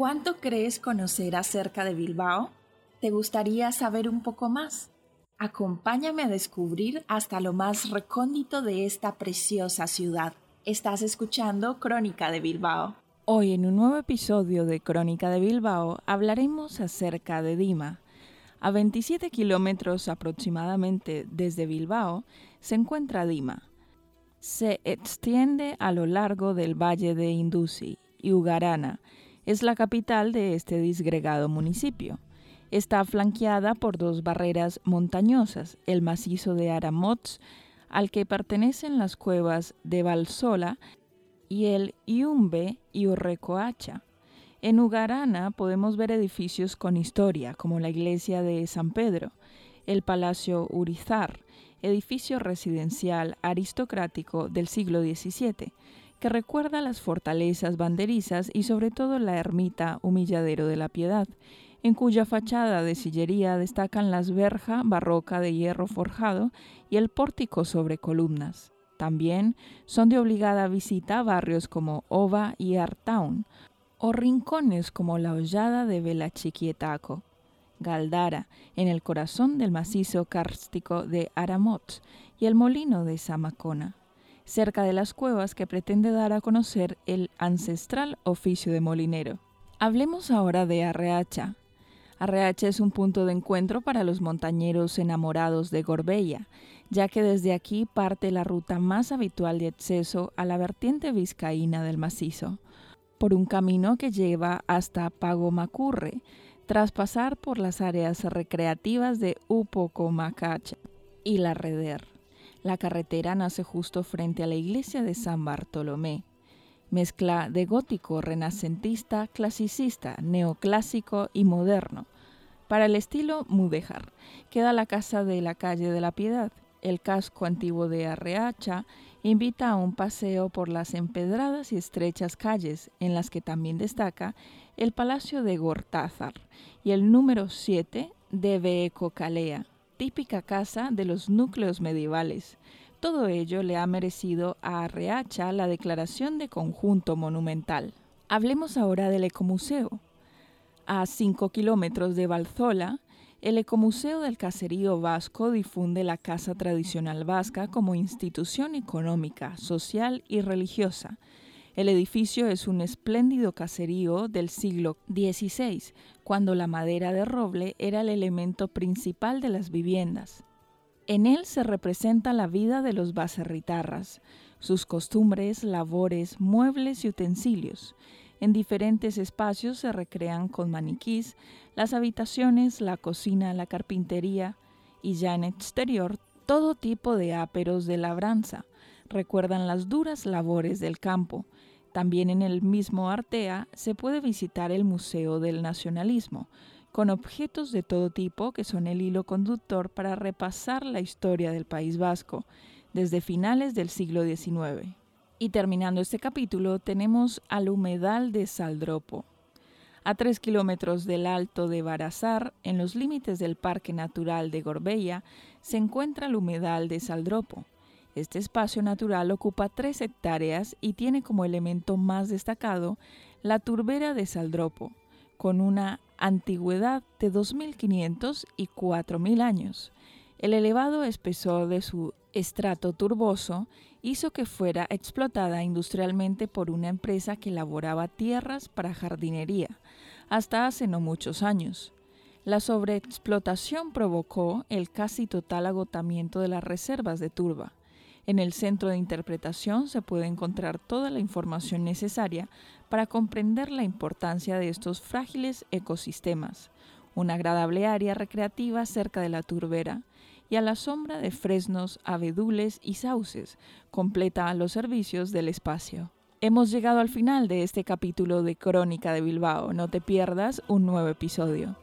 ¿Cuánto crees conocer acerca de Bilbao? ¿Te gustaría saber un poco más? Acompáñame a descubrir hasta lo más recóndito de esta preciosa ciudad. Estás escuchando Crónica de Bilbao. Hoy en un nuevo episodio de Crónica de Bilbao hablaremos acerca de Dima. A 27 kilómetros aproximadamente desde Bilbao se encuentra Dima. Se extiende a lo largo del valle de Indusi y Ugarana. Es la capital de este disgregado municipio. Está flanqueada por dos barreras montañosas, el macizo de Aramots al que pertenecen las cuevas de Valsola y el Iumbe y Urrecoacha. En Ugarana podemos ver edificios con historia, como la iglesia de San Pedro, el Palacio Urizar, edificio residencial aristocrático del siglo XVII, que recuerda las fortalezas banderizas y sobre todo la ermita Humilladero de la Piedad, en cuya fachada de sillería destacan las verja barroca de hierro forjado y el pórtico sobre columnas. También son de obligada visita barrios como Ova y Artown, o rincones como la Hollada de Velachiquietaco, Galdara, en el corazón del macizo kárstico de Aramot, y el molino de Samacona, cerca de las cuevas que pretende dar a conocer el ancestral oficio de molinero. Hablemos ahora de Arreacha, Arreacha es un punto de encuentro para los montañeros enamorados de Gorbella, ya que desde aquí parte la ruta más habitual de acceso a la vertiente vizcaína del macizo, por un camino que lleva hasta Pagomacurre, tras pasar por las áreas recreativas de Upocomacacha y La Reder. La carretera nace justo frente a la iglesia de San Bartolomé, mezcla de gótico renacentista, clasicista, neoclásico y moderno. Para el estilo mudéjar, queda la casa de la calle de la Piedad. El casco antiguo de Arreacha invita a un paseo por las empedradas y estrechas calles, en las que también destaca el Palacio de Gortázar y el número 7 de Beecocalea, típica casa de los núcleos medievales, todo ello le ha merecido a Arreacha la declaración de conjunto monumental. Hablemos ahora del Ecomuseo. A 5 kilómetros de Valzola, el Ecomuseo del Caserío Vasco difunde la casa tradicional vasca como institución económica, social y religiosa. El edificio es un espléndido caserío del siglo XVI, cuando la madera de roble era el elemento principal de las viviendas. En él se representa la vida de los baserritarras, sus costumbres, labores, muebles y utensilios. En diferentes espacios se recrean con maniquís las habitaciones, la cocina, la carpintería y ya en exterior todo tipo de áperos de labranza. Recuerdan las duras labores del campo. También en el mismo Artea se puede visitar el Museo del Nacionalismo, con objetos de todo tipo que son el hilo conductor para repasar la historia del País Vasco desde finales del siglo XIX. Y terminando este capítulo tenemos al humedal de Saldropo. A tres kilómetros del alto de Barazar, en los límites del Parque Natural de Gorbella, se encuentra el humedal de Saldropo. Este espacio natural ocupa tres hectáreas y tiene como elemento más destacado la turbera de Saldropo, con una antigüedad de 2.500 y 4.000 años. El elevado espesor de su estrato turboso hizo que fuera explotada industrialmente por una empresa que elaboraba tierras para jardinería, hasta hace no muchos años. La sobreexplotación provocó el casi total agotamiento de las reservas de turba. En el centro de interpretación se puede encontrar toda la información necesaria para comprender la importancia de estos frágiles ecosistemas, una agradable área recreativa cerca de la turbera y a la sombra de fresnos, abedules y sauces, completa los servicios del espacio. Hemos llegado al final de este capítulo de Crónica de Bilbao. No te pierdas un nuevo episodio.